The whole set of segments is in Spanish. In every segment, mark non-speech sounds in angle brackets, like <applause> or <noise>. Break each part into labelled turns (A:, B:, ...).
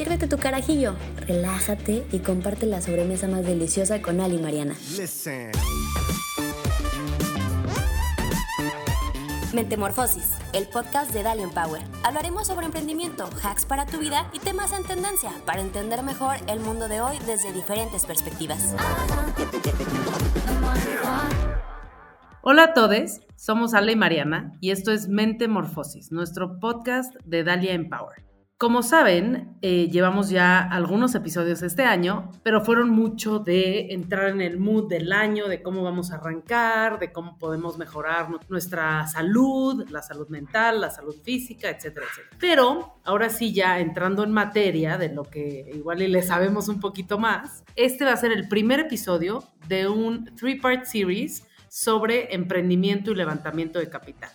A: Sírvete tu carajillo, relájate y comparte la sobremesa más deliciosa con Ali y Mariana. Mentemorfosis, el podcast de Dalian Power. Hablaremos sobre emprendimiento, hacks para tu vida y temas en tendencia para entender mejor el mundo de hoy desde diferentes perspectivas.
B: Hola a todos, somos Ale y Mariana y esto es Mentemorfosis, nuestro podcast de Dalia Empower. Como saben, eh, llevamos ya algunos episodios este año, pero fueron mucho de entrar en el mood del año, de cómo vamos a arrancar, de cómo podemos mejorar nuestra salud, la salud mental, la salud física, etcétera, etcétera. Pero ahora sí, ya entrando en materia de lo que igual y le sabemos un poquito más, este va a ser el primer episodio de un three-part series sobre emprendimiento y levantamiento de capital.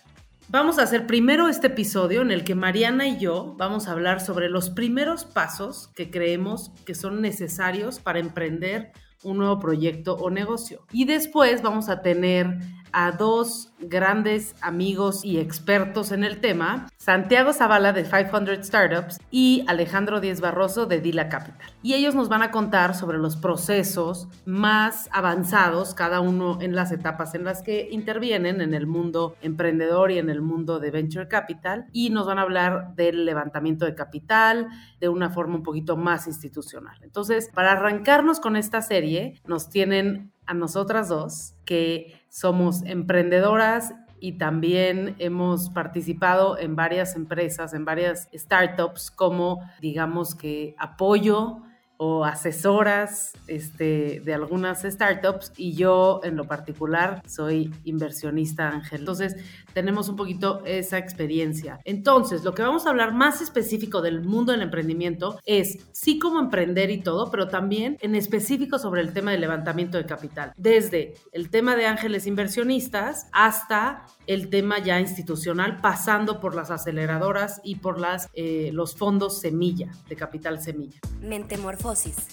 B: Vamos a hacer primero este episodio en el que Mariana y yo vamos a hablar sobre los primeros pasos que creemos que son necesarios para emprender un nuevo proyecto o negocio. Y después vamos a tener a dos grandes amigos y expertos en el tema, Santiago Zavala de 500 Startups y Alejandro Díez Barroso de Dila Capital. Y ellos nos van a contar sobre los procesos más avanzados, cada uno en las etapas en las que intervienen en el mundo emprendedor y en el mundo de Venture Capital. Y nos van a hablar del levantamiento de capital de una forma un poquito más institucional. Entonces, para arrancarnos con esta serie, nos tienen a nosotras dos, que somos emprendedoras y también hemos participado en varias empresas, en varias startups como, digamos que, apoyo o asesoras este, de algunas startups y yo en lo particular soy inversionista ángel. Entonces tenemos un poquito esa experiencia. Entonces lo que vamos a hablar más específico del mundo del emprendimiento es sí cómo emprender y todo, pero también en específico sobre el tema del levantamiento de capital. Desde el tema de ángeles inversionistas hasta el tema ya institucional, pasando por las aceleradoras y por las, eh, los fondos semilla, de capital semilla.
A: Mentemorfosis.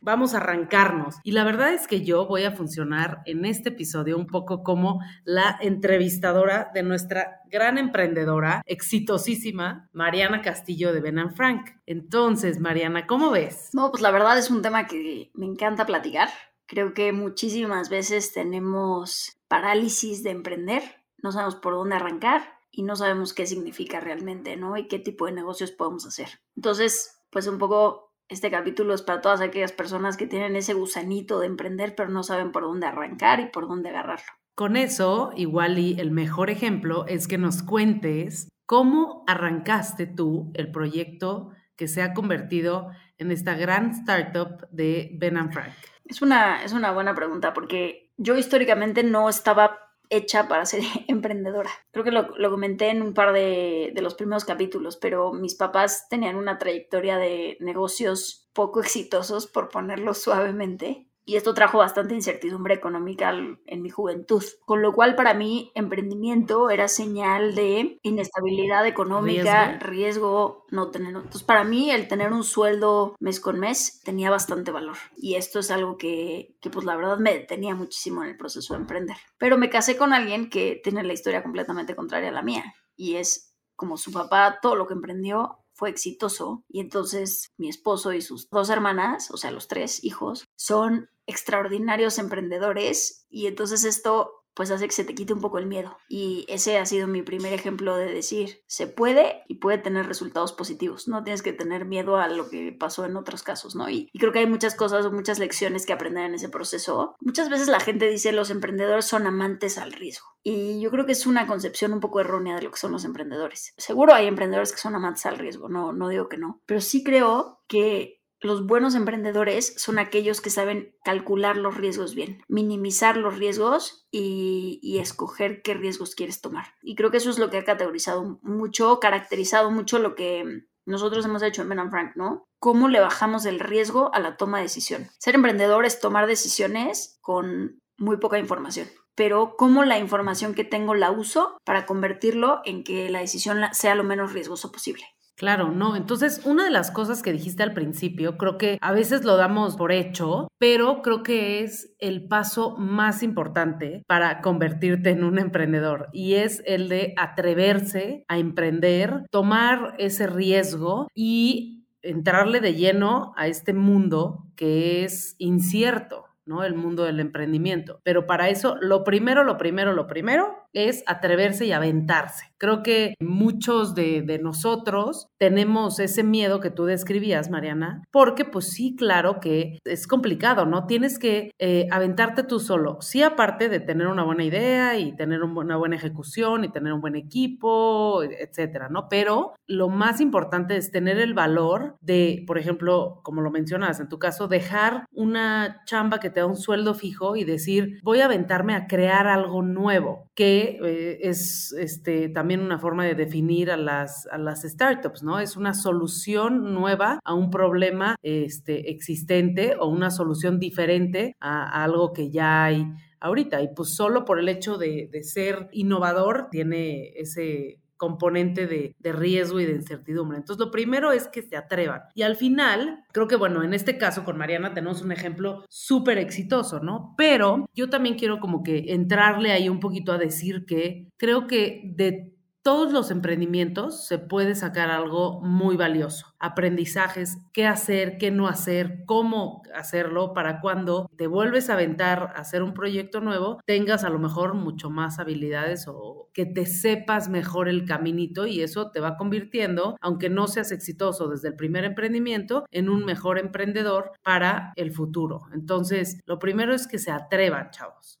B: Vamos a arrancarnos. Y la verdad es que yo voy a funcionar en este episodio un poco como la entrevistadora de nuestra gran emprendedora, exitosísima, Mariana Castillo de Ben Frank. Entonces, Mariana, ¿cómo ves?
C: No, pues la verdad es un tema que me encanta platicar. Creo que muchísimas veces tenemos parálisis de emprender no sabemos por dónde arrancar y no sabemos qué significa realmente, ¿no? Y qué tipo de negocios podemos hacer. Entonces, pues un poco este capítulo es para todas aquellas personas que tienen ese gusanito de emprender, pero no saben por dónde arrancar y por dónde agarrarlo.
B: Con eso, igual y el mejor ejemplo es que nos cuentes cómo arrancaste tú el proyecto que se ha convertido en esta gran startup de Ben Frank.
C: Es una, es una buena pregunta porque yo históricamente no estaba hecha para ser <laughs> emprendedora. Creo que lo, comenté en un par de, los primeros capítulos, pero mis papás tenían una trayectoria de negocios poco exitosos, por ponerlo <laughs> suavemente y esto trajo bastante incertidumbre económica en mi juventud, con lo cual para mí emprendimiento era señal de inestabilidad económica, riesgo, no tener. Entonces para mí el tener un sueldo mes con mes tenía bastante valor y esto es algo que, que pues la verdad me detenía muchísimo en el proceso de emprender. Pero me casé con alguien que tiene la historia completamente contraria a la mía y es como su papá, todo lo que emprendió fue exitoso y entonces mi esposo y sus dos hermanas, o sea, los tres hijos, son extraordinarios emprendedores y entonces esto pues hace que se te quite un poco el miedo. Y ese ha sido mi primer ejemplo de decir, se puede y puede tener resultados positivos. No tienes que tener miedo a lo que pasó en otros casos, ¿no? Y, creo que hay muchas cosas o muchas lecciones que aprender en ese proceso. Muchas veces la gente dice, los emprendedores son amantes al riesgo. Y yo creo que es una concepción un poco errónea de lo que son los emprendedores. Seguro hay emprendedores que son amantes al riesgo, no, no digo que no. Pero sí creo que los buenos emprendedores son aquellos que saben calcular los riesgos bien, minimizar los riesgos y, escoger qué riesgos quieres tomar. Y creo que eso es lo que ha categorizado mucho, caracterizado mucho lo que nosotros hemos hecho en Ben Frank, ¿no? Cómo le bajamos el riesgo a la toma de decisión. Ser emprendedor es tomar decisiones con muy poca información pero cómo la información que tengo la uso para convertirlo en que la decisión sea lo menos riesgoso posible.
B: Claro, no. Entonces, una de las cosas que dijiste al principio, creo que a veces lo damos por hecho, pero creo que es el paso más importante para convertirte en un emprendedor y es el de atreverse a emprender, tomar ese riesgo y entrarle de lleno a este mundo que es incierto. ¿no? El mundo del emprendimiento. Pero para eso, lo primero, lo primero, lo primero es atreverse y aventarse. Creo que muchos de, nosotros tenemos ese miedo que tú describías, Mariana, porque pues sí, claro que es complicado, ¿no? Tienes que eh, aventarte tú solo. Sí, aparte de tener una buena idea y tener una buena ejecución y tener un buen equipo, etcétera, ¿no? Pero lo más importante es tener el valor de, por ejemplo, como lo mencionas, en tu caso, dejar una chamba que te da un sueldo fijo y decir, voy a aventarme a crear algo nuevo, que eh, es este, también una forma de definir a las, a las startups, ¿no? Es una solución nueva a un problema este, existente o una solución diferente a, algo que ya hay ahorita. Y pues solo por el hecho de, de ser innovador tiene ese componente de, riesgo y de incertidumbre. Entonces, lo primero es que se atrevan. Y al final, creo que, bueno, en este caso con Mariana tenemos un ejemplo súper exitoso, ¿no? Pero yo también quiero como que entrarle ahí un poquito a decir que creo que de todos los emprendimientos se puede sacar algo muy valioso. Aprendizajes, qué hacer, qué no hacer, cómo hacerlo para cuando te vuelves a aventar a hacer un proyecto nuevo, tengas a lo mejor mucho más habilidades o que te sepas mejor el caminito y eso te va convirtiendo, aunque no seas exitoso desde el primer emprendimiento, en un mejor emprendedor para el futuro. Entonces, lo primero es que se atrevan, chavos.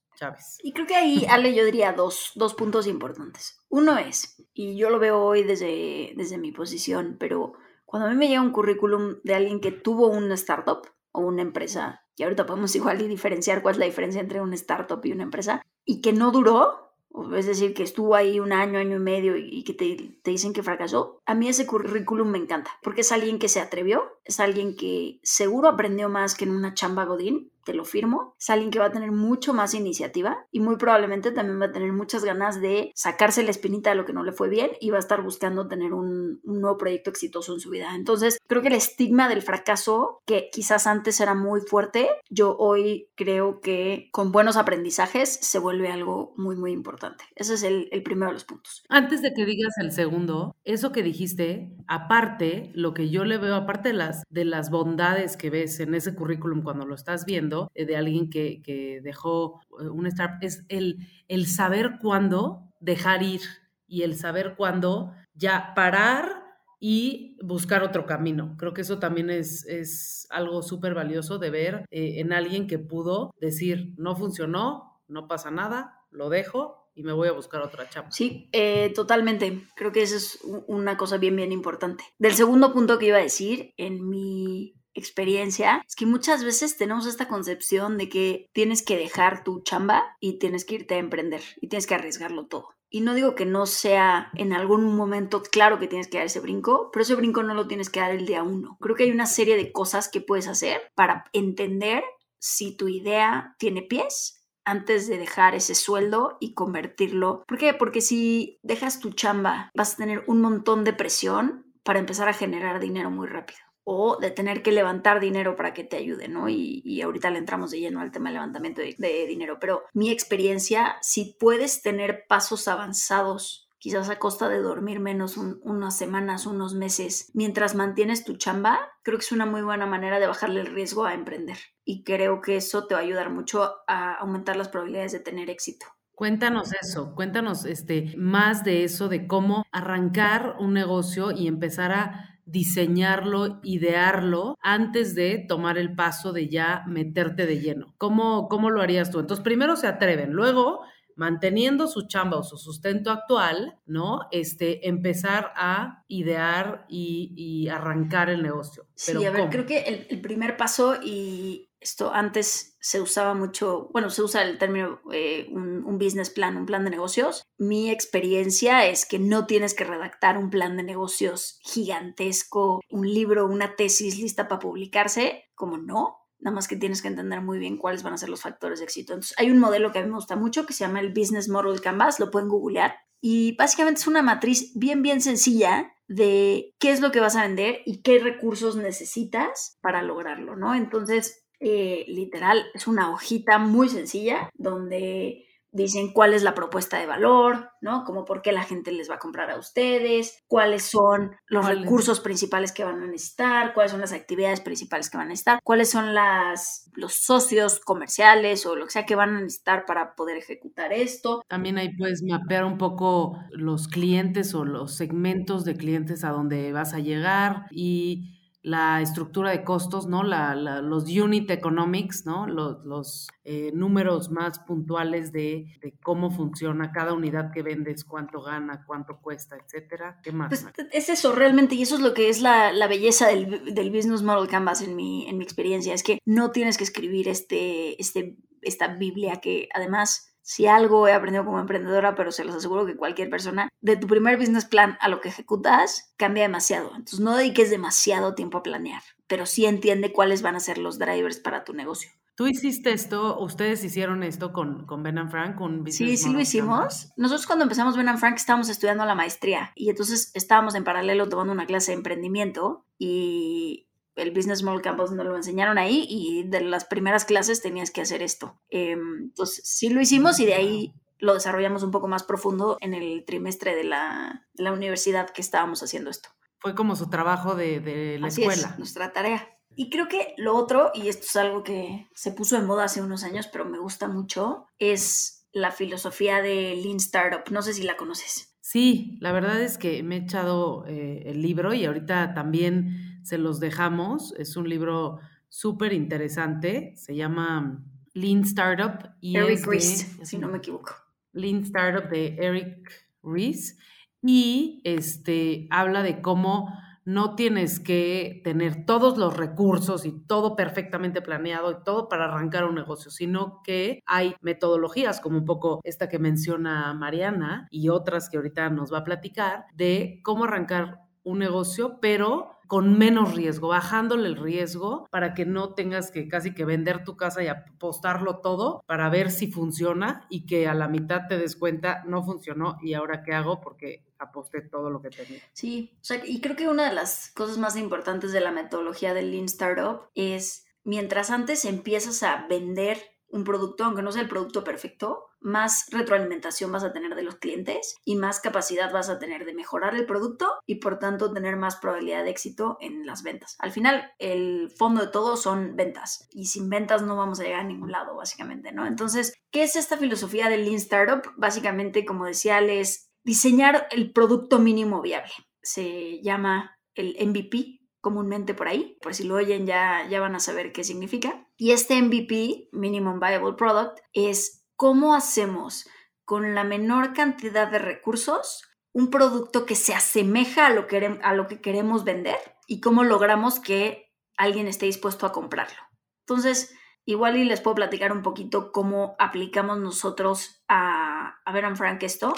C: Y creo que ahí, Ale, yo diría dos, dos puntos importantes. Uno es, y yo lo veo hoy desde, desde mi posición, pero cuando a mí me llega un currículum de alguien que tuvo una startup o una empresa, y ahorita podemos <laughs> igual diferenciar cuál es la diferencia entre una startup y una empresa, y que no duró, es decir, que estuvo ahí un año, año y medio y que te, te, dicen que fracasó, a mí ese currículum me encanta, porque es alguien que se atrevió, es alguien que seguro aprendió más que en una chamba godín, te lo firmo, es alguien que va a tener mucho más iniciativa y muy probablemente también va a tener muchas ganas de sacarse la espinita de lo que no le fue bien y va a estar buscando tener un, nuevo proyecto exitoso en su vida. Entonces, creo que el estigma del fracaso, que quizás antes era muy fuerte, yo hoy creo que con buenos aprendizajes se vuelve algo muy, muy importante. Ese es el, el primero de los puntos.
B: Antes de que digas el segundo, eso que dijiste, aparte, lo que yo le veo, aparte de las, de las bondades que ves en ese currículum cuando lo estás viendo, eh, de alguien que, dejó eh, un startup, es el, el saber cuándo dejar ir y el saber cuándo ya parar y buscar otro camino. Creo que eso también es, es algo súper valioso de ver eh, en alguien que pudo decir, no funcionó, no pasa nada, lo dejo y me voy a buscar otra chamba.
C: Sí, totalmente. Creo que esa es una cosa bien, bien importante. Del segundo punto que iba a decir, en mi experiencia es que muchas veces tenemos esta concepción de que tienes que dejar tu chamba y tienes que irte a emprender y tienes que arriesgarlo todo. Y no digo que no sea en algún momento claro que tienes que dar ese brinco, pero ese brinco no lo tienes que dar el día uno. Creo que hay una serie de cosas que puedes hacer para entender si tu idea tiene pies antes de dejar ese sueldo y convertirlo. ¿Por qué? Porque si dejas tu chamba vas a tener un montón de presión para empezar a generar dinero muy rápido o de tener que levantar dinero para que te ayude, ¿no? Y, ahorita le entramos de lleno al tema del levantamiento de, dinero, pero mi experiencia, si puedes tener pasos avanzados quizás a costa de dormir menos unas semanas, unos meses, mientras mantienes tu chamba, creo que es una muy buena manera de bajarle el riesgo a emprender. Y creo que eso te va a ayudar mucho a aumentar las probabilidades de tener éxito.
B: Cuéntanos eso, cuéntanos este, más de eso, de cómo arrancar un negocio y empezar a diseñarlo, idearlo antes de tomar el paso de ya meterte de lleno. ¿Cómo, cómo lo harías tú? Entonces, primero se atreven, luego manteniendo su chamba o su sustento actual, ¿no? Este, empezar a idear y, arrancar el negocio.
C: sí, a ver, creo que el, el, primer paso, y esto antes se usaba mucho, bueno, se usa el término eh, un, business plan, un plan de negocios. Mi experiencia es que no tienes que redactar un plan de negocios gigantesco, un libro, una tesis lista para publicarse, como no. Nada más que tienes que entender muy bien cuáles van a ser los factores de éxito. Entonces, hay un modelo que a mí me gusta mucho que se llama el Business Model Canvas, lo pueden googlear. Y básicamente es una matriz bien, bien sencilla de qué es lo que vas a vender y qué recursos necesitas para lograrlo, ¿no? Entonces, eh, literal, es una hojita muy sencilla donde dicen cuál es la propuesta de valor, ¿no? Como por qué la gente les va a comprar a ustedes, cuáles son los recursos principales que van a necesitar, cuáles son las actividades principales que van a necesitar, cuáles son las, los socios comerciales o lo que sea que van a necesitar para poder ejecutar esto.
B: También ahí puedes mapear un poco los clientes o los segmentos de clientes a donde vas a llegar y la estructura de costos, ¿no? La, los unit economics, ¿no? Los, eh, números más puntuales de, cómo funciona cada unidad que vendes, cuánto gana, cuánto cuesta, etcétera. ¿Qué más?
C: Pues, es eso realmente, y eso es lo que es la, belleza del, del, Business Model Canvas en mi, en mi experiencia, es que no tienes que escribir este, este, esta Biblia que además si algo he aprendido como emprendedora, pero se los aseguro que cualquier persona, de tu primer business plan a lo que ejecutas, cambia demasiado. Entonces no dediques demasiado tiempo a planear, pero sí entiende cuáles van a ser los drivers para tu negocio.
B: ¿Tú hiciste esto? ¿Ustedes hicieron esto con, con Ben and Frank? Con
C: sí, sí lo hicimos. Nosotros cuando empezamos Ben and Frank estábamos estudiando la maestría y entonces estábamos en paralelo tomando una clase de emprendimiento y el Business Model Campus nos lo enseñaron ahí y de las primeras clases tenías que hacer esto. Em, entonces, sí lo hicimos y de ahí lo desarrollamos un poco más profundo en el trimestre de la, universidad que estábamos haciendo esto.
B: Fue como su trabajo de, la escuela.
C: Es, nuestra tarea. Y creo que lo otro, y esto es algo que se puso de moda hace unos años, pero me gusta mucho, es la filosofía de Lean Startup. No sé si la conoces.
B: Sí, la verdad es que me he echado eh, el libro y ahorita también se los dejamos. Es un libro súper interesante. Se llama Lean Startup.
C: Y Eric Ries, <laughs> si no me equivoco.
B: Lean Startup de Eric Ries. Y este, habla de cómo no tienes que tener todos los recursos y todo perfectamente planeado y todo para arrancar un negocio, sino que hay metodologías como un poco esta que menciona Mariana y otras que ahorita nos va a platicar de cómo arrancar un negocio, pero con menos riesgo, bajándole el riesgo para que no tengas que casi que vender tu casa y apostarlo todo para ver si funciona y que a la mitad te des cuenta no funcionó y ahora qué hago porque aposté todo lo que tenía.
C: Sí, o sea, y creo que una de las cosas más importantes de la metodología del Lean Startup es mientras antes empiezas a vender un producto, aunque no sea el producto perfecto, más retroalimentación vas a tener de los clientes y más capacidad vas a tener de mejorar el producto y por tanto tener más probabilidad de éxito en las ventas. Al final, el fondo de todo son ventas y sin ventas no vamos a llegar a ningún lado, básicamente, ¿no? Entonces, ¿qué es esta filosofía del Lean Startup? Básicamente, como decía, es diseñar el producto mínimo viable. Se llama el MVP, comúnmente por ahí, por si lo oyen ya, ya van a saber qué significa. Y este MVP, Minimum Viable Product, es cómo hacemos con la menor cantidad de recursos un producto que se asemeja a lo que, a lo que queremos vender y cómo logramos que alguien esté dispuesto a comprarlo. Entonces, igual y les puedo platicar un poquito cómo aplicamos nosotros a, a Ver Frank esto.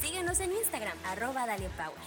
A: Síguenos en Instagram, arroba Power.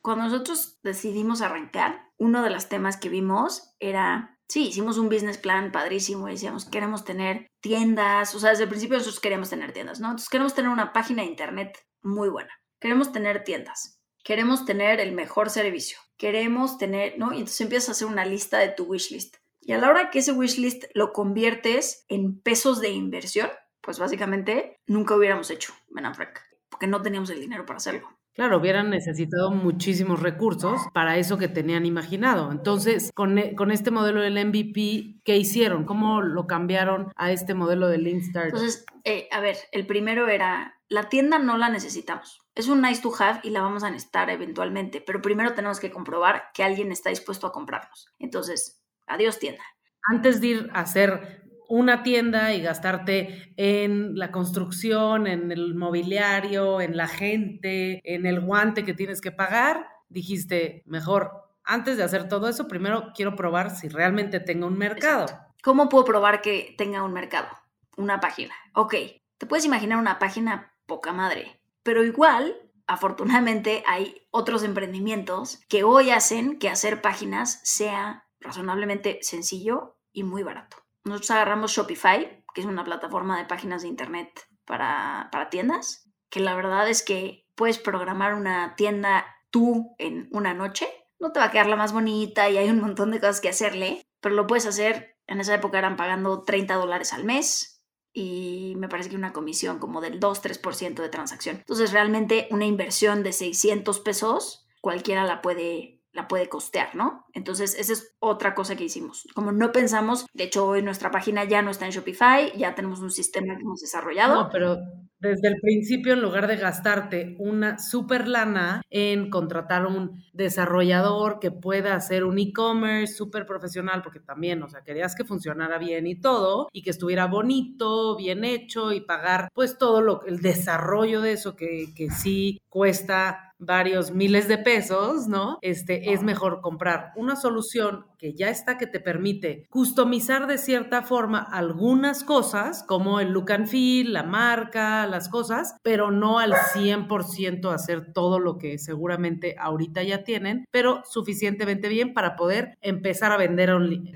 C: Cuando nosotros decidimos arrancar, uno de los temas que vimos era, sí, hicimos un business plan padrísimo y decíamos, queremos tener tiendas, o sea, desde el principio nosotros queríamos tener tiendas, ¿no? Entonces queremos tener una página de internet muy buena, queremos tener tiendas, queremos tener el mejor servicio, queremos tener, ¿no? Y entonces empiezas a hacer una lista de tu wish list. Y a la hora que ese wish list lo conviertes en pesos de inversión, pues básicamente nunca hubiéramos hecho Ben Frank, porque no teníamos el dinero para hacerlo.
B: Claro, hubieran necesitado muchísimos recursos para eso que tenían imaginado. Entonces, con, e, con, este modelo del MVP, ¿qué hicieron? ¿Cómo lo cambiaron a este modelo del Lean Startup?
C: Entonces, eh, a ver, el primero era, la tienda no la necesitamos. Es un nice to have y la vamos a necesitar eventualmente, pero primero tenemos que comprobar que alguien está dispuesto a comprarnos. Entonces, adiós tienda.
B: Antes de ir a hacer una tienda y gastarte en la construcción, en el mobiliario, en la gente, en el guante que tienes que pagar, dijiste, mejor, antes de hacer todo eso, primero quiero probar si realmente tengo un mercado.
C: ¿Cómo puedo probar que tenga un mercado? Una página. Ok, te puedes imaginar una página poca madre, pero igual, afortunadamente, hay otros emprendimientos que hoy hacen que hacer páginas sea razonablemente sencillo y muy barato. Nosotros agarramos Shopify, que es una plataforma de páginas de internet para, tiendas, que la verdad es que puedes programar una tienda tú en una noche. No te va a quedar la más bonita y hay un montón de cosas que hacerle, pero lo puedes hacer. En esa época eran pagando 30 dólares al mes y me parece que una comisión como del 2-3% de transacción. Entonces realmente una inversión de 600 pesos cualquiera la puede la puede costear, ¿no? Entonces, esa es otra cosa que hicimos. Como no pensamos, de hecho, hoy nuestra página ya no está en Shopify, ya tenemos un sistema que hemos desarrollado.
B: No, pero desde el principio, en lugar de gastarte una super lana en contratar un desarrollador que pueda hacer un e-commerce súper profesional, porque también, o sea, querías que funcionara bien y todo, y que estuviera bonito, bien hecho, y pagar pues todo lo el desarrollo de eso que, que sí cuesta varios miles de pesos, ¿no? Este, es mejor comprar una solución que ya está, que te permite customizar de cierta forma algunas cosas, como el look and feel, la marca, las cosas, pero no al 100% hacer todo lo que seguramente ahorita ya tienen, pero suficientemente bien para poder empezar a vender en línea,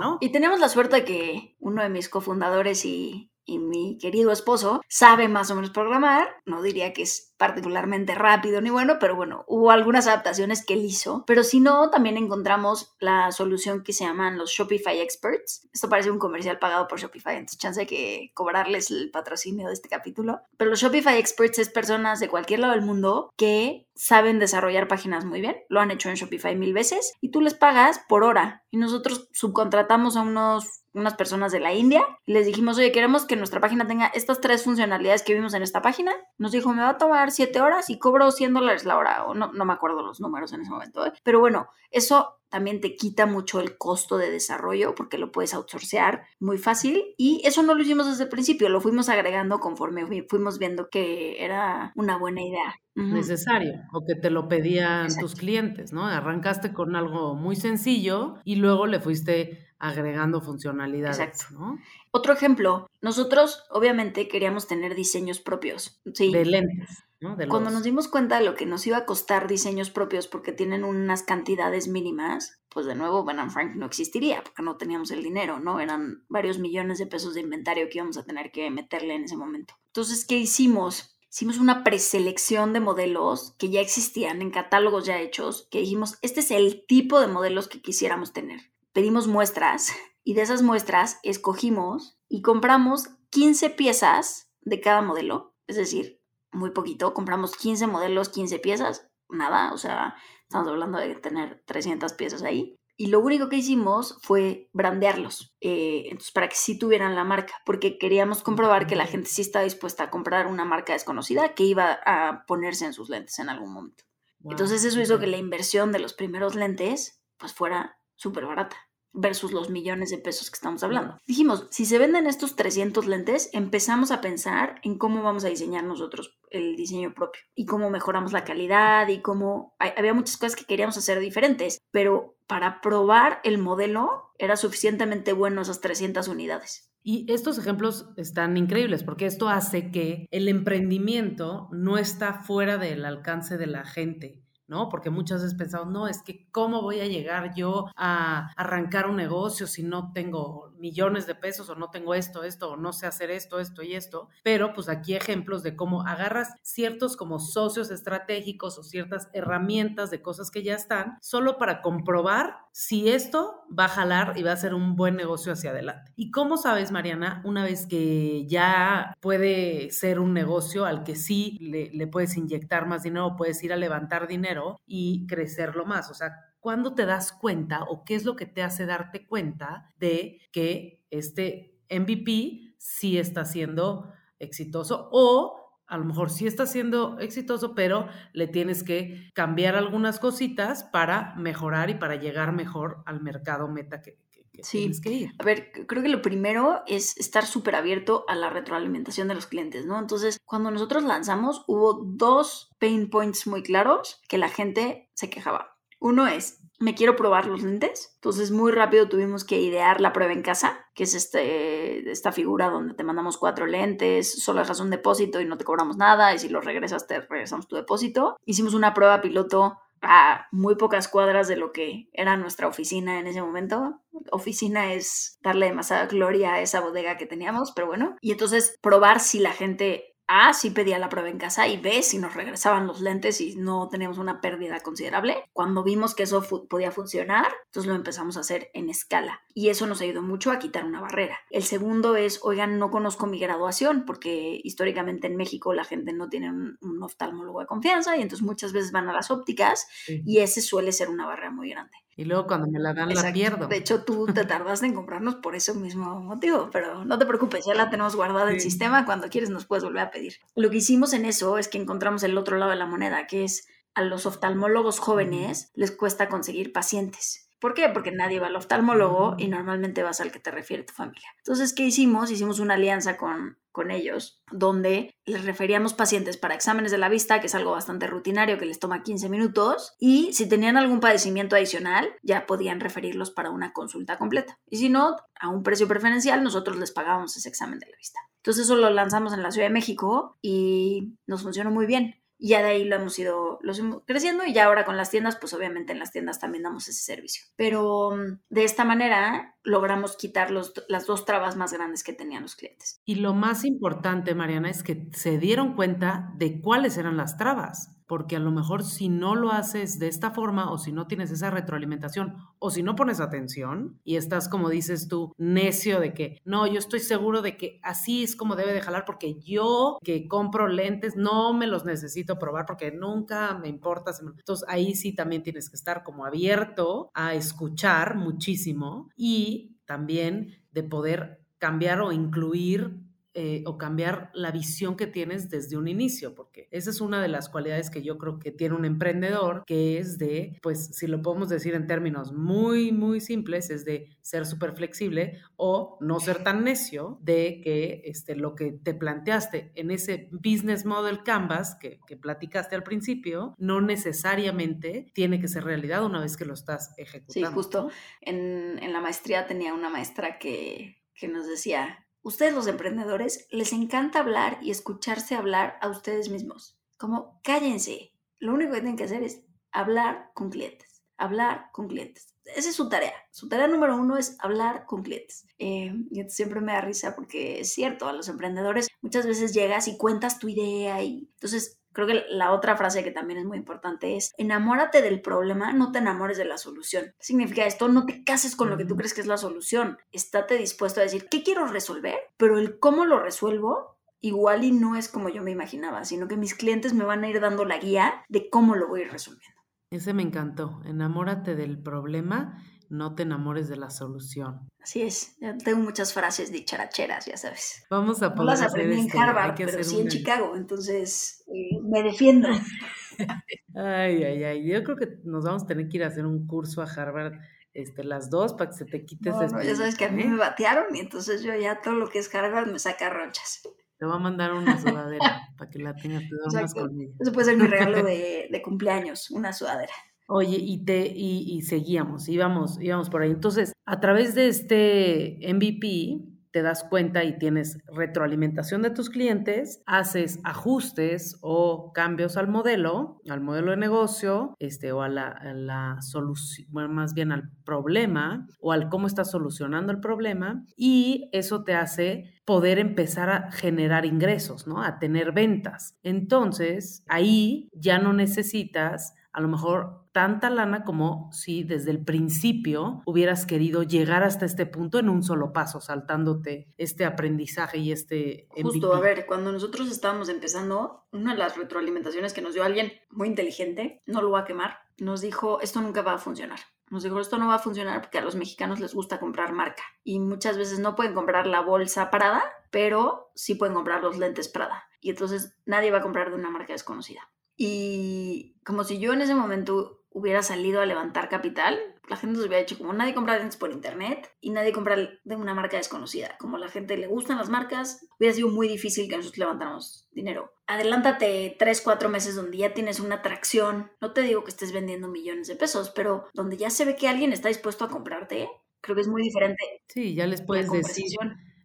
B: ¿no?
C: Y tenemos la suerte de que uno de mis cofundadores y y mi querido esposo sabe más o menos programar, no diría que es particularmente rápido ni bueno, pero bueno, hubo algunas adaptaciones que él hizo, pero si no, también encontramos la solución que se llaman los Shopify Experts. Esto parece un comercial pagado por Shopify, entonces chance de que cobrarles el patrocinio de este capítulo, pero los Shopify Experts es personas de cualquier lado del mundo que saben desarrollar páginas muy bien, lo han hecho en Shopify mil veces y tú les pagas por hora y nosotros subcontratamos a unos unas personas de la India y les dijimos, oye, queremos que nuestra página tenga estas tres funcionalidades que vimos en esta página. Nos dijo, me va a tomar siete horas y cobro 100 dólares la hora, o no, no me acuerdo los números en ese momento. ¿eh? Pero bueno, eso también te quita mucho el costo de desarrollo porque lo puedes outsourcear muy fácil y eso no lo hicimos desde el principio, lo fuimos agregando conforme fuimos viendo que era una buena idea.
B: Necesario o que te lo pedían tus clientes, ¿no? Arrancaste con algo muy sencillo y luego le fuiste agregando funcionalidades, Exacto. ¿no?
C: Otro ejemplo, nosotros obviamente queríamos tener diseños propios. Sí.
B: De lentes.
C: Cuando nos dimos cuenta de lo que nos iba a costar diseños propios porque tienen unas cantidades mínimas, pues de nuevo Ben Frank no existiría porque no teníamos el dinero, ¿no? Eran varios millones de pesos de inventario que íbamos a tener que meterle en ese momento. Entonces, ¿qué hicimos? Hicimos una preselección de modelos que ya existían en catálogos ya hechos, que dijimos, este es el tipo de modelos que quisiéramos tener. Pedimos muestras y de esas muestras escogimos y compramos 15 piezas de cada modelo, es decir, muy poquito, compramos 15 modelos, 15 piezas, nada, o sea, estamos hablando de tener 300 piezas ahí. Y lo único que hicimos fue brandearlos, eh, entonces para que sí tuvieran la marca, porque queríamos comprobar que la gente sí está dispuesta a comprar una marca desconocida que iba a ponerse en sus lentes en algún momento. entonces eso hizo que la inversión de los primeros lentes pues fuera súper barata versus los millones de pesos que estamos hablando. Dijimos, si se venden estos 300 lentes, empezamos a pensar en cómo vamos a diseñar nosotros el diseño propio y cómo mejoramos la calidad y cómo había muchas cosas que queríamos hacer diferentes, pero para probar el modelo era suficientemente bueno esas 300 unidades.
B: Y estos ejemplos están increíbles porque esto hace que el emprendimiento no está fuera del alcance de la gente ¿no? Porque muchas veces pensamos, no, es que cómo voy a llegar yo a arrancar un negocio si no tengo millones de pesos o no tengo esto, esto, o no sé hacer esto, esto y esto. Pero pues aquí ejemplos de cómo agarras ciertos como socios estratégicos o ciertas herramientas de cosas que ya están, solo para comprobar si esto va a jalar y va a ser un buen negocio hacia adelante. ¿Y cómo sabes, Mariana, una vez que ya puede ser un negocio al que sí le, puedes inyectar más dinero, puedes ir a levantar dinero y crecerlo más? O sea, ¿cuándo te das cuenta o qué es lo que te hace darte cuenta de que este MVP sí está siendo exitoso o a lo mejor sí está siendo exitoso, pero le tienes que cambiar algunas cositas para mejorar y para llegar mejor al mercado meta que, tienes que ir.
C: A ver, creo que lo primero es estar súper abierto a la retroalimentación de los clientes, ¿no? Entonces, cuando nosotros lanzamos, hubo dos pain points muy claros que la gente se quejaba. Uno es, me quiero probar los lentes. Entonces muy rápido tuvimos que idear la prueba en casa, que es este, esta figura donde te mandamos cuatro lentes, solo dejas un depósito y no te cobramos nada, y si lo regresas te regresamos tu depósito. Hicimos una prueba piloto a muy pocas cuadras de lo que era nuestra oficina en ese momento. Oficina es darle demasiada gloria a esa bodega que teníamos, pero bueno. Y entonces probar si la gente A, sí pedía la prueba en casa y B, si nos regresaban los lentes y no teníamos una pérdida considerable. Cuando vimos que eso podía funcionar, entonces lo empezamos a hacer en escala y eso nos ayudó mucho a quitar una barrera. El segundo es, oigan, no conozco mi graduación porque históricamente en México la gente no tiene un, oftalmólogo de confianza y entonces muchas veces van a las ópticas y ese suele ser una barrera muy grande.
B: Y luego cuando me la dan la pierdo.
C: De hecho, tú te tardaste en comprarnos por ese mismo motivo, pero no te preocupes, ya la tenemos guardada en el sistema. Cuando quieres nos puedes volver a pedir. Lo que hicimos en eso es que encontramos el otro lado de la moneda, que es a los oftalmólogos jóvenes les cuesta conseguir pacientes. ¿Por qué? Porque nadie va al oftalmólogo y normalmente vas al que te refiere tu familia. Entonces, ¿qué hicimos? Hicimos una alianza con, con ellos, donde les referíamos pacientes para exámenes de la vista, que es algo bastante rutinario, que les toma 15 minutos, y si tenían algún padecimiento adicional, ya podían referirlos para una consulta completa. Y si no, a un precio preferencial, nosotros les pagábamos ese examen de la vista. Entonces eso lo lanzamos en la Ciudad de México y nos funcionó muy bien. Y ya de ahí lo hemos ido creciendo y ya ahora con las tiendas, pues obviamente en las tiendas también damos ese servicio. Pero mm, de esta manera logramos quitar los, las dos trabas más grandes que tenían los clientes.
B: Y lo más importante, Mariana, es que se dieron cuenta de cuáles eran las trabas porque a lo mejor si no lo haces de esta forma o si no tienes esa retroalimentación o si no pones atención y estás como dices tú necio de que no, yo estoy seguro de que así es como debe de jalar porque yo que compro lentes no me los necesito probar porque nunca me importa. Entonces ahí sí también tienes que estar como abierto a escuchar muchísimo y también de poder cambiar o incluir eh, o cambiar la visión que tienes desde un inicio, porque esa es una de las cualidades que yo creo que tiene un emprendedor, que es de, pues si lo podemos decir en términos muy, muy simples, es de ser súper flexible o no ser tan necio de que este, lo que te planteaste en ese business model canvas que, que platicaste al principio, no necesariamente tiene que ser realidad una vez que lo estás ejecutando.
C: Sí, justo. En, en la maestría tenía una maestra que, que nos decía, Ustedes los emprendedores les encanta hablar y escucharse hablar a ustedes mismos. Como cállense. Lo único que tienen que hacer es hablar con clientes. Hablar con clientes. Esa es su tarea. Su tarea número uno es hablar con clientes. Eh, y siempre me da risa porque es cierto, a los emprendedores muchas veces llegas y cuentas tu idea y entonces Creo que la otra frase que también es muy importante es, enamórate del problema, no te enamores de la solución. ¿Qué significa esto? No te cases con lo que tú crees que es la solución. Estate dispuesto a decir, ¿qué quiero resolver? Pero el cómo lo resuelvo igual y no es como yo me imaginaba, sino que mis clientes me van a ir dando la guía de cómo lo voy a ir resolviendo.
B: Ese me encantó. Enamórate del problema no te enamores de la solución.
C: Así es, tengo muchas frases dicharacheras, ya sabes.
B: Vamos a
C: poder No las aprendí en este, Harvard, pero sí en Chicago, entonces eh, me defiendo. <laughs>
B: ay, ay, ay, yo creo que nos vamos a tener que ir a hacer un curso a Harvard este, las dos para que se te quite
C: no, no, ya sabes que a mí ¿eh? me batearon y entonces yo ya todo lo que es Harvard me saca ronchas.
B: Te voy a mandar una sudadera para que la tengas, te más conmigo.
C: Eso puede ser mi regalo <laughs> de, de cumpleaños, una sudadera.
B: Oye, y, te, y, seguíamos, íbamos, íbamos por ahí. Entonces, a través de este MVP, te das cuenta y tienes retroalimentación de tus clientes, haces ajustes o cambios al modelo, al modelo de negocio, este, o a la, solución, bueno, más bien al problema o al cómo estás solucionando el problema, y eso te hace poder empezar a generar ingresos, ¿no? A tener ventas. Entonces, ahí ya no necesitas a lo mejor tanta lana como si desde el principio hubieras querido llegar hasta este punto en un solo paso, saltándote este aprendizaje y este...
C: Justo, a ver, cuando nosotros estábamos empezando, una de las retroalimentaciones que nos dio alguien muy inteligente, no lo va a quemar, nos dijo, esto nunca va a funcionar. Nos dijo, esto no va a funcionar porque a los mexicanos les gusta comprar marca y muchas veces no pueden comprar la bolsa Prada, pero sí pueden comprar los lentes Prada. Y entonces nadie va a comprar de una marca desconocida. Y como si yo en ese momento hubiera salido a levantar capital, la gente nos hubiera dicho como nadie compra lentes por internet y nadie compra de una marca desconocida. Como a la gente le gustan las marcas, hubiera sido muy difícil que nosotros levantáramos dinero. Adelántate 3, 4 meses donde ya tienes una atracción. No te digo que estés vendiendo millones de pesos, pero donde ya se ve que alguien está dispuesto a comprarte, creo que es muy diferente.
B: Sí, ya les puedes decir,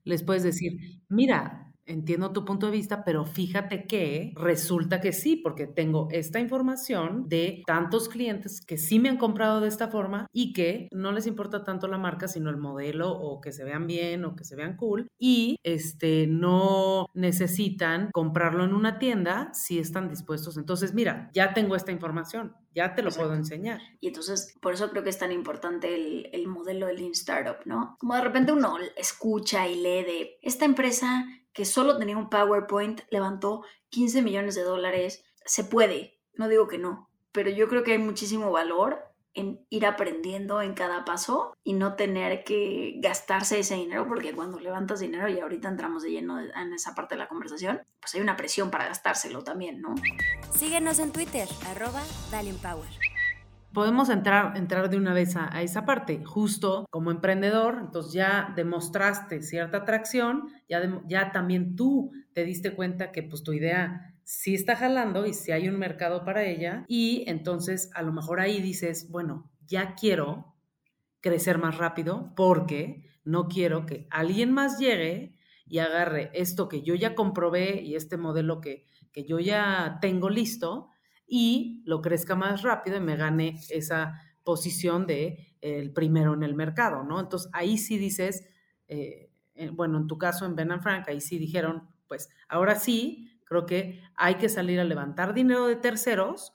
B: les puedes decir, mira, entiendo tu punto de vista, pero fíjate que resulta que sí, porque tengo esta información de tantos clientes que sí me han comprado de esta forma y que no les importa tanto la marca, sino el modelo o que se vean bien o que se vean cool y este no necesitan comprarlo en una tienda si están dispuestos. Entonces, mira, ya tengo esta información, ya te lo puedo enseñar.
C: Y entonces, por eso creo que es tan importante el, el modelo del Lean Startup, ¿no? Como de repente uno escucha y lee de esta empresa que solo tenía un PowerPoint, levantó 15 millones de dólares. Se puede, no digo que no, pero yo creo que hay muchísimo valor en ir aprendiendo en cada paso y no tener que gastarse ese dinero, porque cuando levantas dinero, y ahorita entramos de lleno en esa parte de la conversación, pues hay una presión para gastárselo también, ¿no?
A: Síguenos en Twitter, arroba Power.
B: Podemos entrar, entrar de una vez a, esa parte, justo como emprendedor, entonces ya demostraste cierta atracción, ya, ya también tú te diste cuenta que pues tu idea si está jalando y si hay un mercado para ella y entonces a lo mejor ahí dices, bueno, ya quiero crecer más rápido porque no quiero que alguien más llegue y agarre esto que yo ya comprobé y este modelo que, que yo ya tengo listo y lo crezca más rápido y me gane esa posición de el primero en el mercado, ¿no? Entonces ahí sí dices, eh, bueno, en tu caso en Ben Frank, ahí sí dijeron, pues ahora sí, Creo que hay que salir a levantar dinero de terceros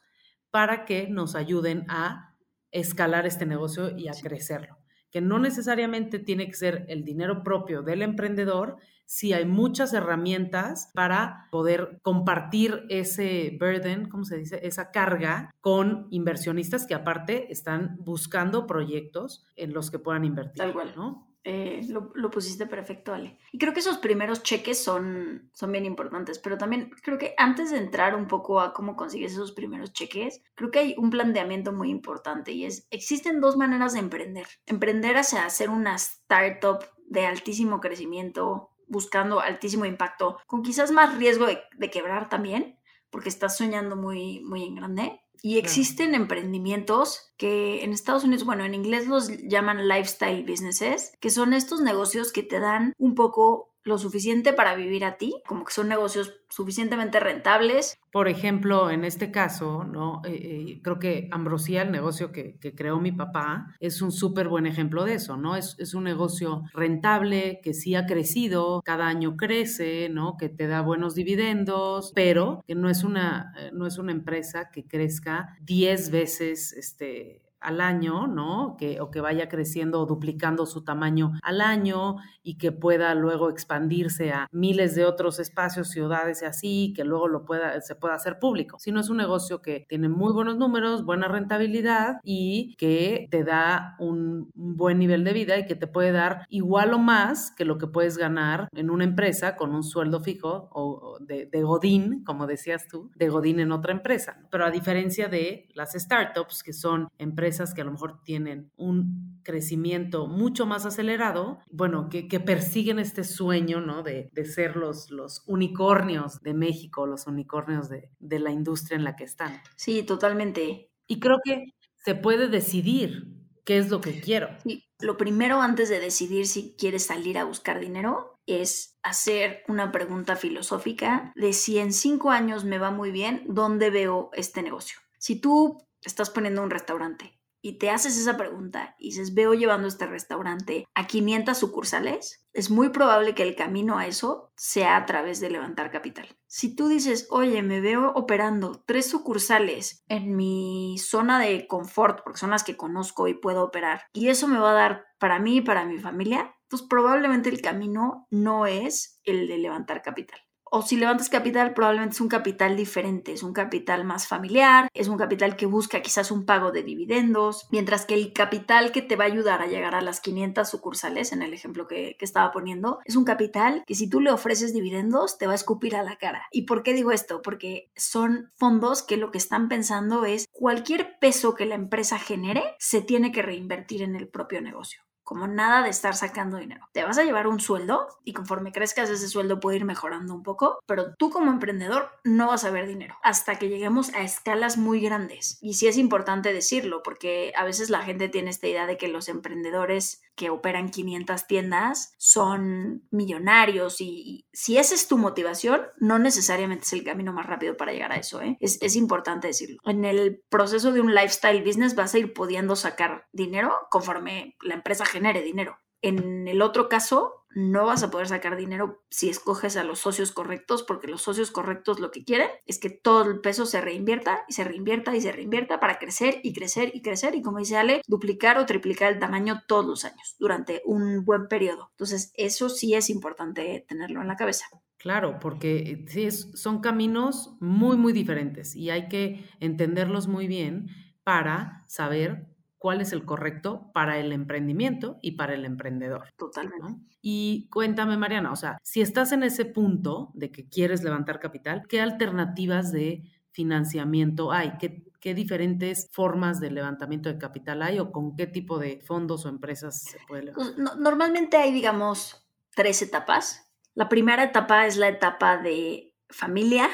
B: para que nos ayuden a escalar este negocio y a crecerlo. Que no necesariamente tiene que ser el dinero propio del emprendedor, si hay muchas herramientas para poder compartir ese burden, ¿cómo se dice? Esa carga con inversionistas que aparte están buscando proyectos en los que puedan invertir.
C: Tal cual. ¿no? Eh, lo, pusiste perfecto, Ale. Y creo que esos primeros cheques son, son bien importantes, pero también creo que antes de entrar un poco a cómo consigues esos primeros cheques, creo que hay un planteamiento muy importante y es, existen dos maneras de emprender. Emprender hacia hacer una startup de altísimo crecimiento, buscando altísimo impacto, con quizás más riesgo de, de quebrar también, porque estás soñando muy, muy en grande y existen emprendimientos que en Estados Unidos, bueno, en inglés los llaman lifestyle businesses, que son estos negocios que te dan un poco lo suficiente para vivir a ti, como que son negocios suficientemente rentables.
B: Por ejemplo, en este caso, ¿no? Eh, eh, creo que Ambrosia, el negocio que, creó mi papá, es un súper buen ejemplo de eso, ¿no? Es, es, un negocio rentable, que sí ha crecido, cada año crece, ¿no? Que te da buenos dividendos, pero que no es una, eh, no es una empresa que crezca 10 veces, este, al año, ¿no? Que, o que vaya creciendo o duplicando su tamaño al año y que pueda luego expandirse a miles de otros espacios, ciudades y así, que luego lo pueda, se pueda hacer público. Sino es un negocio que tiene muy buenos números, buena rentabilidad y que te da un, buen nivel de vida y que te puede dar igual o más que lo que puedes ganar en una empresa con un sueldo fijo o de, de Godín, como decías tú, de Godín en otra empresa. Pero a diferencia de las startups, que son empresas que a lo mejor tienen un crecimiento mucho más acelerado, bueno, que, persiguen este sueño, ¿no? De, ser los, los unicornios de México, los unicornios de, de la industria en la que están.
C: Sí, totalmente.
B: Y creo que se puede decidir qué es lo que quiero.
C: Sí. Lo primero antes de decidir si quieres salir a buscar dinero es hacer una pregunta filosófica de si en cinco años me va muy bien, ¿dónde veo este negocio? Si tú estás poniendo un restaurante y te haces esa pregunta y dices, veo llevando este restaurante a 500 sucursales, es muy probable que el camino a eso sea a través de levantar capital. Si tú dices, oye, me veo operando tres sucursales en mi zona de confort, porque son las que conozco y puedo operar, y eso me va a dar para mí y para mi familia, pues probablemente el camino no es el de levantar capital o si levantas capital, probablemente es un capital diferente, es un capital más familiar, es un capital que busca quizás un pago de dividendos, mientras que el capital que te va a ayudar a llegar a las 500 sucursales, en el ejemplo que, que estaba poniendo, es un capital que si tú le ofreces dividendos, te va a escupir a la cara. ¿Y por qué digo esto? Porque son fondos que lo que están pensando es cualquier peso que la empresa genere, se tiene que reinvertir en el propio negocio. Como nada de estar sacando dinero. Te vas a llevar un sueldo y conforme crezcas ese sueldo puede ir mejorando un poco, pero tú como emprendedor no vas a ver dinero hasta que lleguemos a escalas muy grandes. Y sí es importante decirlo porque a veces la gente tiene esta idea de que los emprendedores que operan 500 tiendas son millonarios y, si esa es tu motivación, no necesariamente es el camino más rápido para llegar a eso. ¿eh? Es, es importante decirlo. En el proceso de un lifestyle business vas a ir pudiendo sacar dinero conforme la empresa genere dinero. En el otro caso, no vas a poder sacar dinero si escoges a los socios correctos, porque los socios correctos lo que quieren es que todo el peso se reinvierta y se reinvierta y se reinvierta para crecer y crecer y crecer y como dice Ale, duplicar o triplicar el tamaño todos los años durante un buen periodo. Entonces, eso sí es importante tenerlo en la cabeza.
B: Claro, porque eh, sí, son caminos muy, muy diferentes y hay que entenderlos muy bien para saber cuál es el correcto para el emprendimiento y para el emprendedor.
C: Totalmente.
B: Y cuéntame, Mariana, o sea, si estás en ese punto de que quieres levantar capital, ¿qué alternativas de financiamiento hay? ¿Qué, qué diferentes formas de levantamiento de capital hay o con qué tipo de fondos o empresas se puede levantar?
C: Normalmente hay, digamos, tres etapas. La primera etapa es la etapa de familia,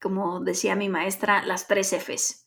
C: como decía mi maestra, las tres Fs.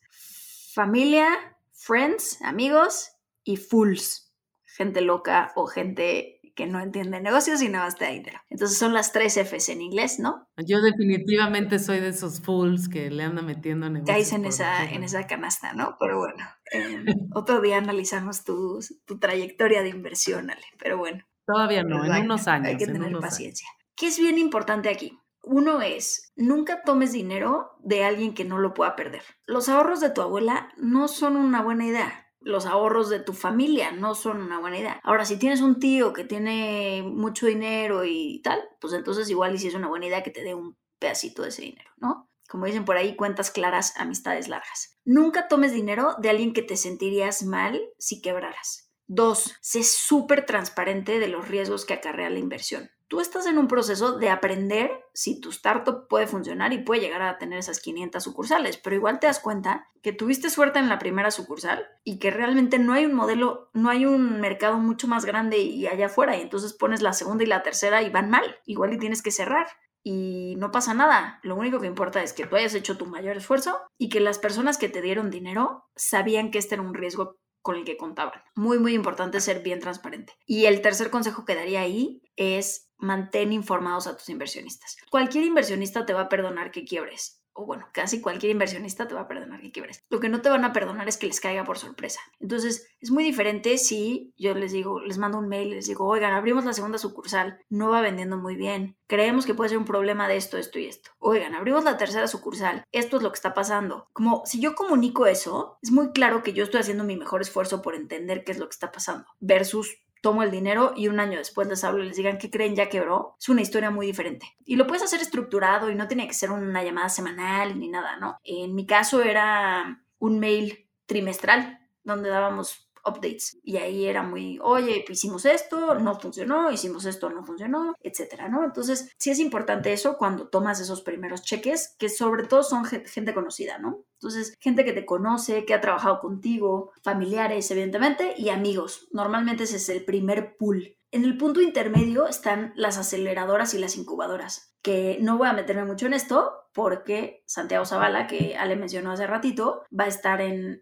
C: Familia, friends, amigos y fools, gente loca o gente que no entiende negocios y no gasta dinero. Entonces son las tres Fs en inglés, ¿no?
B: Yo definitivamente soy de esos fools que le anda metiendo negocios.
C: Caes en esa, en esa canasta, ¿no? Pero bueno, em, otro día analizamos tu, tu, trayectoria de inversión, Ale. Pero bueno.
B: Todavía no, en unos años.
C: Hay que tener paciencia. ¿Qué es bien importante aquí? Uno es, nunca tomes dinero de alguien que no lo pueda perder. Los ahorros de tu abuela no son una buena idea. Los ahorros de tu familia no son una buena idea. Ahora, si tienes un tío que tiene mucho dinero y tal, pues entonces igual y si es una buena idea que te dé un pedacito de ese dinero, ¿no? Como dicen por ahí, cuentas claras, amistades largas. Nunca tomes dinero de alguien que te sentirías mal si quebraras. Dos, sé súper transparente de los riesgos que acarrea la inversión tú estás en un proceso de aprender si tu startup puede funcionar y puede llegar a tener esas 500 sucursales, pero igual te das cuenta que tuviste suerte en la primera sucursal y que realmente no hay un modelo, no hay un mercado mucho más grande y allá afuera y entonces pones la segunda y la tercera y van mal, igual y tienes que cerrar. Y no pasa nada, lo único que importa es que tú hayas hecho tu mayor esfuerzo y que las personas que te dieron dinero sabían que este era un riesgo con el que contaban. Muy, muy importante ser bien transparente. Y el tercer consejo que daría ahí es mantén informados a tus inversionistas. Cualquier inversionista te va a perdonar que quiebres o bueno, casi cualquier inversionista te va a perdonar que quiebres. Lo que no te van a perdonar es que les caiga por sorpresa. Entonces, es muy diferente si yo les digo, les mando un mail, les digo, oigan, abrimos la segunda sucursal, no va vendiendo muy bien, creemos que puede ser un problema de esto, esto y esto. Oigan, abrimos la tercera sucursal, esto es lo que está pasando. Como si yo comunico eso, es muy claro que yo estoy haciendo mi mejor esfuerzo por entender qué es lo que está pasando, versus tomo el dinero y un año después les hablo y les digan que creen ya quebró, es una historia muy diferente. Y lo puedes hacer estructurado y no tiene que ser una llamada semanal ni nada, ¿no? En mi caso era un mail trimestral donde dábamos updates. Y ahí era muy, oye, pues hicimos esto, no funcionó, hicimos esto, no funcionó, etcétera, ¿no? Entonces, sí es importante eso cuando tomas esos primeros cheques, que sobre todo son gente conocida, ¿no? Entonces, gente que te conoce, que ha trabajado contigo, familiares, evidentemente, y amigos. Normalmente ese es el primer pool. En el punto intermedio están las aceleradoras y las incubadoras, que no voy a meterme mucho en esto, porque Santiago Zavala, que Ale mencionó hace ratito, va a estar en,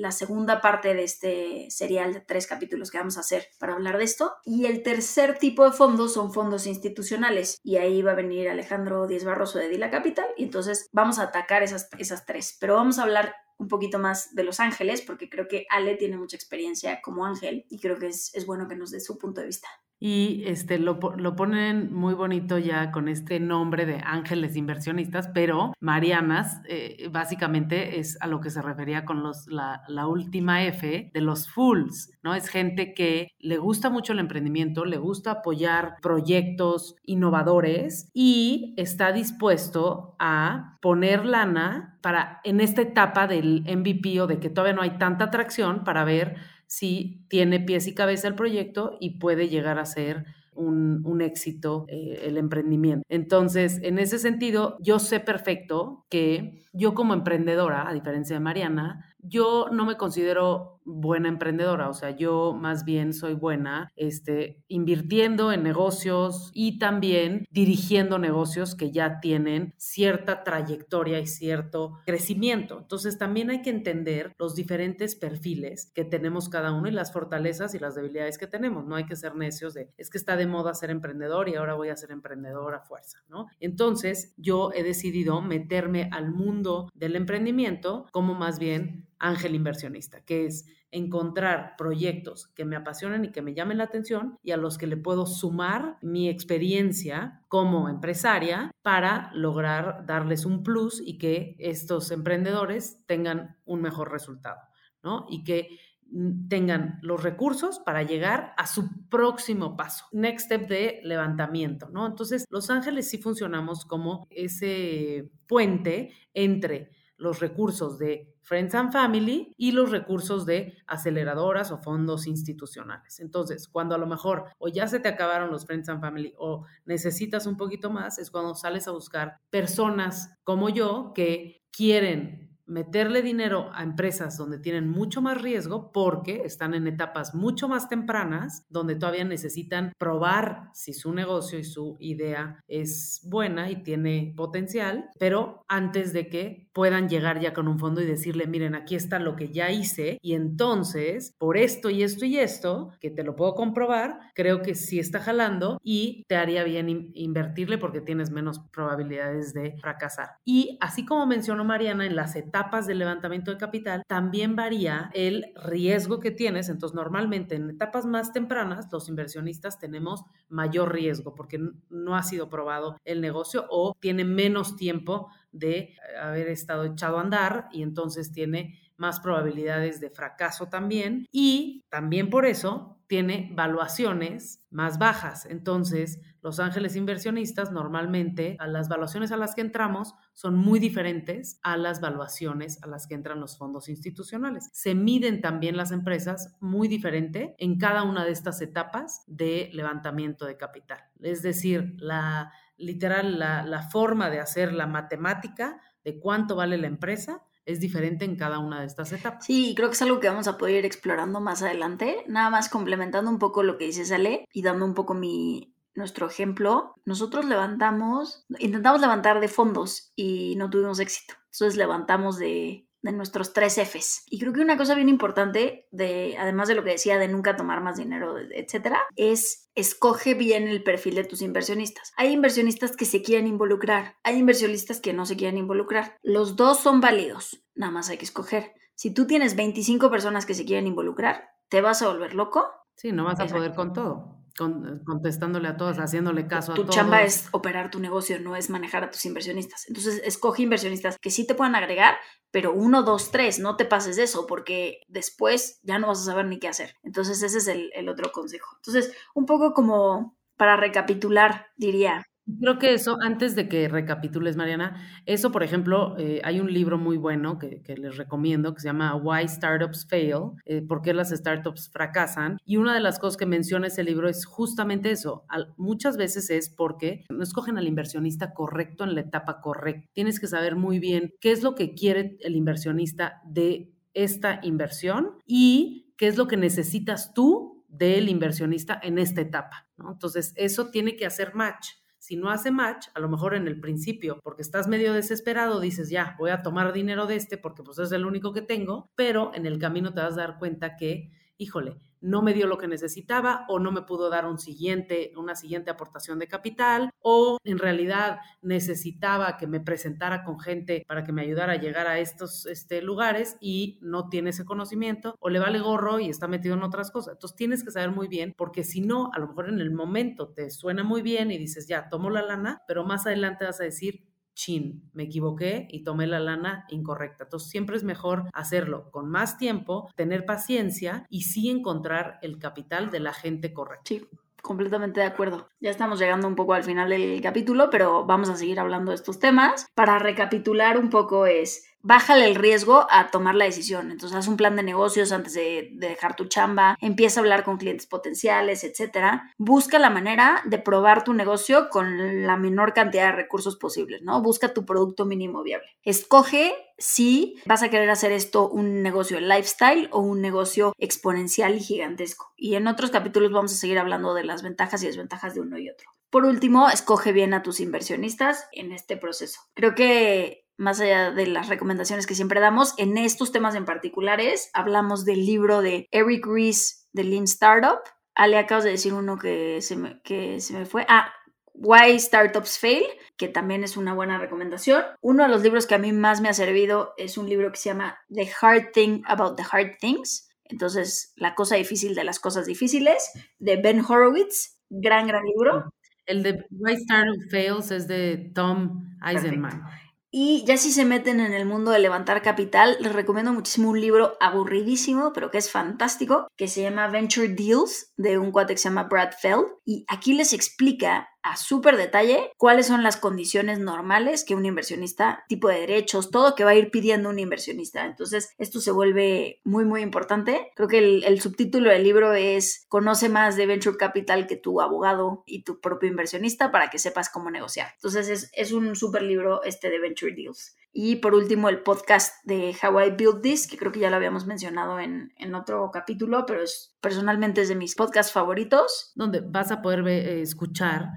C: la segunda parte de este serial de tres capítulos que vamos a hacer para hablar de esto. Y el tercer tipo de fondos son fondos institucionales. Y ahí va a venir Alejandro Díez Barroso de Dila Capital. Y entonces vamos a atacar esas, esas tres. Pero vamos a hablar un poquito más de Los Ángeles, porque creo que Ale tiene mucha experiencia como ángel y creo que es, es bueno que nos dé su punto de vista
B: y este, lo, lo, ponen muy bonito ya con este nombre de ángeles inversionistas, pero Marianas eh, básicamente es a lo que se refería con los, la, la, última F de los fools, ¿no? Es gente que le gusta mucho el emprendimiento, le gusta apoyar proyectos innovadores y está dispuesto a poner lana para en esta etapa del MVP o de que todavía no hay tanta atracción para ver si tiene pies y cabeza el proyecto y puede llegar a ser un, éxito eh, el emprendimiento. Entonces, en ese sentido, yo sé perfecto que yo como emprendedora, a diferencia de Mariana, yo no me considero buena emprendedora, o sea, yo más bien soy buena este, invirtiendo en negocios y también dirigiendo negocios que ya tienen cierta trayectoria y cierto crecimiento. Entonces, también hay que entender los diferentes perfiles que tenemos cada uno y las fortalezas y las debilidades que tenemos. No hay que ser necios de, es que está de moda ser emprendedor y ahora voy a ser emprendedor a fuerza, ¿no? Entonces, yo he decidido meterme al mundo del emprendimiento como más bien ángel inversionista, que es encontrar proyectos que me apasionen y que me llamen la atención y a los que le puedo sumar mi experiencia como empresaria para lograr darles un plus y que estos emprendedores tengan un mejor resultado, ¿no? Y que mm, tengan los recursos para llegar a su próximo paso, next step de levantamiento, ¿no? Entonces, Los Ángeles sí funcionamos como ese puente entre los recursos de Friends and Family y los recursos de aceleradoras o fondos institucionales. Entonces, cuando a lo mejor o ya se te acabaron los Friends and Family o necesitas un poquito más, es cuando sales a buscar personas como yo que quieren meterle dinero a empresas donde tienen mucho más riesgo porque están en etapas mucho más tempranas, donde todavía necesitan probar si su negocio y su idea es buena y tiene potencial, pero antes de que puedan llegar ya con un fondo y decirle, miren, aquí está lo que ya hice y entonces, por esto y esto y esto, que te lo puedo comprobar, creo que sí está jalando y te haría bien invertirle porque tienes menos probabilidades de fracasar. Y así como mencionó Mariana en las etapas, etapas del levantamiento de capital, también varía el riesgo que tienes. Entonces, normalmente en etapas más tempranas, los inversionistas tenemos mayor riesgo porque no ha sido probado el negocio o tiene menos tiempo de haber estado echado a andar y entonces tiene más probabilidades de fracaso también y también por eso tiene valuaciones más bajas. Entonces, los ángeles inversionistas normalmente, a las valuaciones a las que entramos son muy diferentes a las valuaciones a las que entran los fondos institucionales. Se miden también las empresas muy diferente en cada una de estas etapas de levantamiento de capital. Es decir, la literal, la, la forma de hacer la matemática de cuánto vale la empresa es diferente en cada una de estas etapas.
C: Sí, creo que es algo que vamos a poder ir explorando más adelante, nada más complementando un poco lo que dice Sale y dando un poco mi nuestro ejemplo. Nosotros levantamos, intentamos levantar de fondos y no tuvimos éxito. Entonces levantamos de de nuestros tres Fs. Y creo que una cosa bien importante, de, además de lo que decía de nunca tomar más dinero, etcétera, es escoge bien el perfil de tus inversionistas. Hay inversionistas que se quieren involucrar, hay inversionistas que no se quieren involucrar. Los dos son válidos, nada más hay que escoger. Si tú tienes 25 personas que se quieren involucrar, ¿te vas a volver loco?
B: Sí, no vas a poder con todo contestándole a todos, haciéndole caso a
C: todos. Tu chamba es operar tu negocio, no es manejar a tus inversionistas. Entonces, escoge inversionistas que sí te puedan agregar, pero uno, dos, tres, no te pases de eso, porque después ya no vas a saber ni qué hacer. Entonces, ese es el, el otro consejo. Entonces, un poco como para recapitular, diría,
B: Creo que eso, antes de que recapitules, Mariana, eso, por ejemplo, eh, hay un libro muy bueno que, les recomiendo que se llama Why Startups Fail, eh, por qué las startups fracasan. Y una de las cosas que menciona ese libro es justamente eso. muchas veces es porque no escogen al inversionista correcto en la etapa correcta. Tienes que saber muy bien qué es lo que quiere el inversionista de esta inversión y qué es lo que necesitas tú del inversionista en esta etapa. Entonces, eso tiene que hacer match. Si no hace match, a lo mejor en el principio, porque estás medio desesperado, dices, ya, voy a tomar dinero de este porque pues es el único que tengo, pero en el camino te vas a dar cuenta que, híjole, no me dio lo que necesitaba o no me pudo dar un siguiente, una siguiente aportación de capital o en realidad necesitaba que me presentara con gente para que me ayudara a llegar a estos este, lugares y no tiene ese conocimiento o le vale gorro y está metido en otras cosas. Entonces tienes que saber muy bien porque si no, a lo mejor en el momento te suena muy bien y dices, ya, tomo la lana, pero más adelante vas a decir, chin, me equivoqué y tomé la lana incorrecta. Entonces siempre es mejor hacerlo con más tiempo, tener paciencia y sí encontrar el capital de la gente correcta.
C: Sí. Completamente de acuerdo. Ya estamos llegando un poco al final del capítulo, pero vamos a seguir hablando de estos temas. Para recapitular un poco es, bájale el riesgo a tomar la decisión. Entonces, haz un plan de negocios antes de, dejar tu chamba, empieza a hablar con clientes potenciales, etcétera. Busca la manera de probar tu negocio con la menor cantidad de recursos posibles, ¿no? Busca tu producto mínimo viable. Escoge si vas a querer hacer esto un negocio lifestyle o un negocio exponencial y gigantesco. Y en otros capítulos vamos a seguir hablando de las ventajas y desventajas de uno y otro. Por último, escoge bien a tus inversionistas en este proceso. Creo que más allá de las recomendaciones que siempre damos, en estos temas en particulares hablamos del libro de Eric Ries de Lean Startup. Ale, acabas de decir uno que se me, que se me fue. Ah, Why Startups Fail, que también es una buena recomendación. Uno de los libros que a mí más me ha servido es un libro que se llama The Hard Thing About the Hard Things. Entonces, La cosa difícil de las cosas difíciles, de Ben Horowitz. Gran, gran libro.
B: El de Why Startups Fails es de Tom Eisenman.
C: Y ya si se meten en el mundo de levantar capital, les recomiendo muchísimo un libro aburridísimo, pero que es fantástico, que se llama Venture Deals, de un cuate que se llama Brad Feld. Y aquí les explica a súper detalle cuáles son las condiciones normales que un inversionista, tipo de derechos, todo que va a ir pidiendo un inversionista. Entonces, esto se vuelve muy, muy importante. Creo que el, subtítulo del libro es Conoce más de Venture Capital que tu abogado y tu propio inversionista para que sepas cómo negociar. Entonces, es, es un súper libro este de Venture Deals. Y por último, el podcast de How I Built This, que creo que ya lo habíamos mencionado en, en otro capítulo, pero es, personalmente es de mis podcasts favoritos.
B: Donde vas a poder eh, escuchar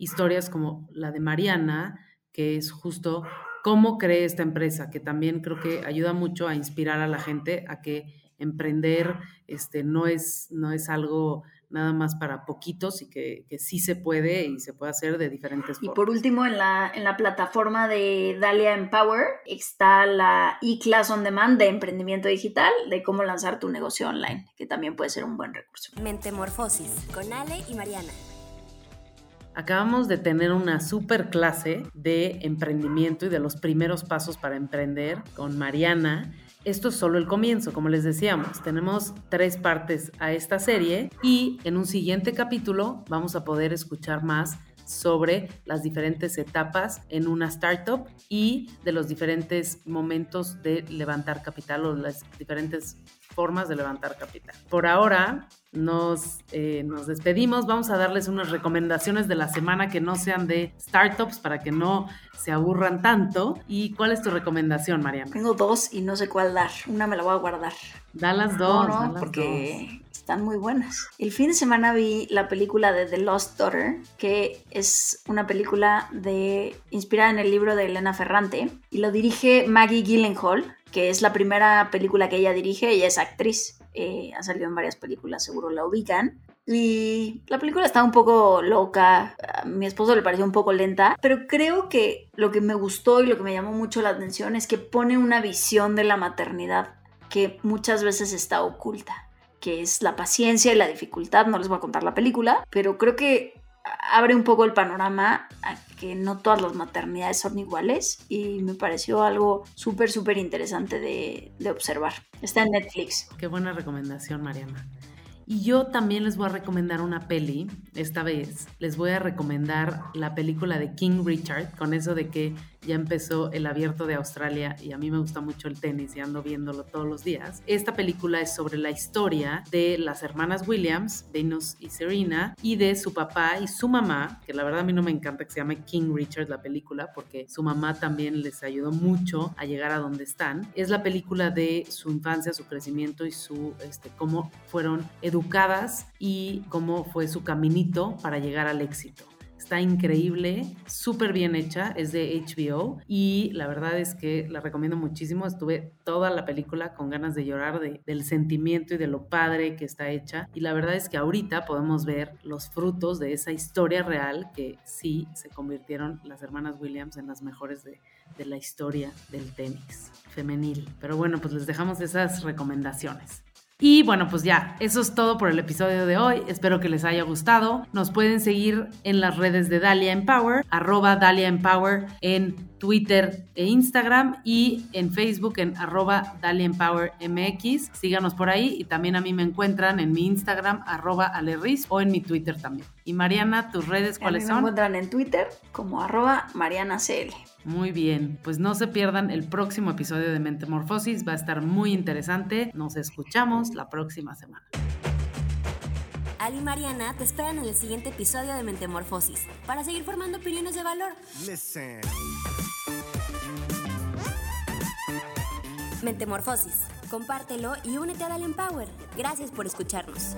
B: historias como la de Mariana, que es justo cómo cree esta empresa, que también creo que ayuda mucho a inspirar a la gente a que emprender este, no, es, no es algo nada más para poquitos y que, sí se puede y se puede hacer de diferentes
C: formas. Y por último, en la, en la plataforma de Dalia Empower está la e-class on demand de emprendimiento digital, de cómo lanzar tu negocio online, que también puede ser un buen recurso.
A: Mentemorfosis con Ale y Mariana.
B: Acabamos de tener una super clase de emprendimiento y de los primeros pasos para emprender con Mariana. Esto es solo el comienzo, como les decíamos. Tenemos tres partes a esta serie y en un siguiente capítulo vamos a poder escuchar más sobre las diferentes etapas en una startup y de los diferentes momentos de levantar capital o las diferentes formas de levantar capital. Por ahora nos, eh, nos despedimos. Vamos a darles unas recomendaciones de la semana que no sean de startups para que no se aburran tanto. ¿Y cuál es tu recomendación, Mariana?
C: Tengo dos y no sé cuál dar. Una me la voy a guardar.
B: Da las dos.
C: porque están muy buenas. El fin de semana vi la película de The Lost Daughter, que es una película de, inspirada en el libro de Elena Ferrante y lo dirige Maggie Gyllenhaal, que es la primera película que ella dirige. Ella es actriz. Eh, ha salido en varias películas, seguro la ubican. Y la película está un poco loca, a mi esposo le pareció un poco lenta, pero creo que lo que me gustó y lo que me llamó mucho la atención es que pone una visión de la maternidad que muchas veces está oculta, que es la paciencia y la dificultad. No les voy a contar la película, pero creo que abre un poco el panorama a que no todas las maternidades son iguales y me pareció algo súper, súper interesante de, de observar. Está en Netflix.
B: Qué buena recomendación, Mariana. Y yo también les voy a recomendar una peli, esta vez. Les voy a recomendar la película de King Richard, con eso de que ya empezó el abierto de Australia y a mí me gusta mucho el tenis y ando viéndolo todos los días. Esta película es sobre la historia de las hermanas Williams, Venus y Serena, y de su papá y su mamá, que la verdad a mí no me encanta que se llame King Richard la película, porque su mamá también les ayudó mucho a llegar a donde están. Es la película de su infancia, su crecimiento y su, este, cómo fueron educadas y cómo fue su caminito para llegar al éxito. Está increíble, súper bien hecha, es de HBO y la verdad es que la recomiendo muchísimo. Estuve toda la película con ganas de llorar del sentimiento y de lo padre que está hecha. Y la verdad es que ahorita podemos ver los frutos de esa historia real que sí se convirtieron las hermanas Williams en las mejores de, de la historia del tenis femenil. Pero bueno, pues les dejamos esas recomendaciones. Y bueno, pues ya, eso es todo por el episodio de hoy. Espero que les haya gustado. Nos pueden seguir en las redes de Dalia Empower, arroba Dalia Empower en Twitter e Instagram y en Facebook en arroba DalienPowerMX. Síganos por ahí y también a mí me encuentran en mi Instagram arroba Alerris o en mi Twitter también. Y Mariana, tus redes cuáles son?
C: Me encuentran en Twitter como arroba MarianaCL.
B: Muy bien, pues no se pierdan el próximo episodio de Mentemorfosis, va a estar muy interesante. Nos escuchamos la próxima semana.
A: Ali y Mariana te esperan en el siguiente episodio de Mentemorfosis para seguir formando opiniones de valor. Mentemorfosis, compártelo y únete a Dalian Power. Gracias por escucharnos.